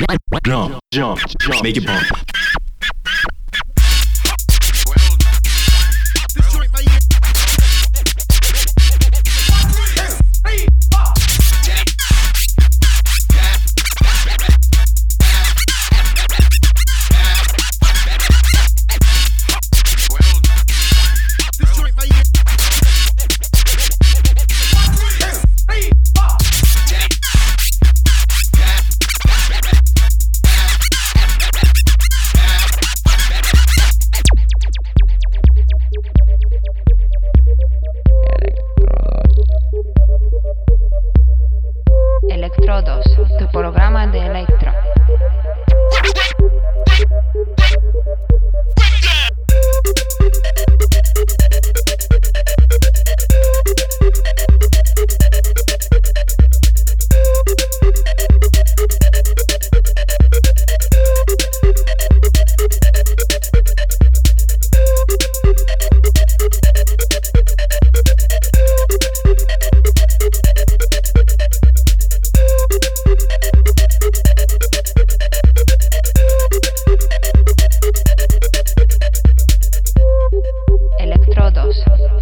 Jump, jump, jump, make it bump. Comando Electro. house.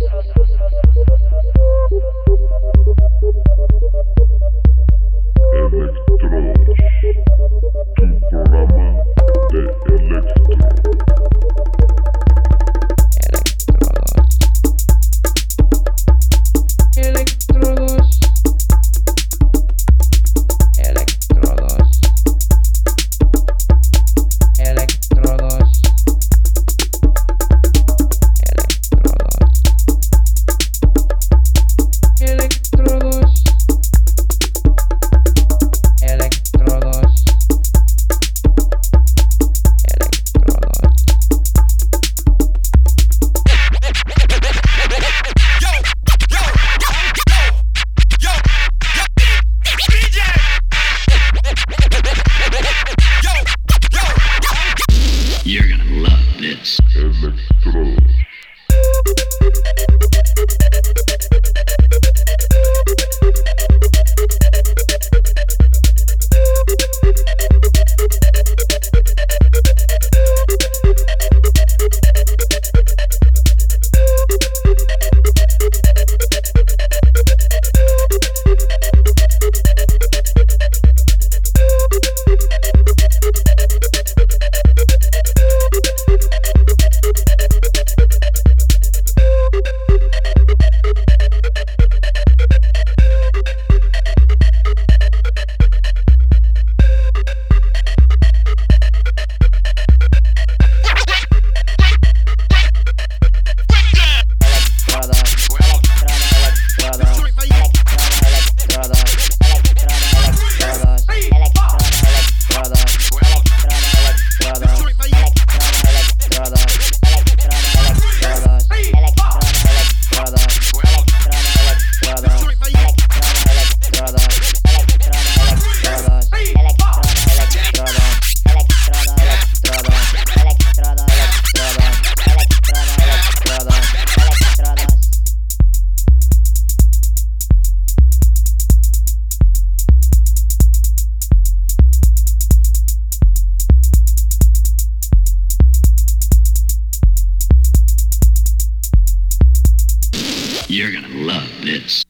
You're gonna love this.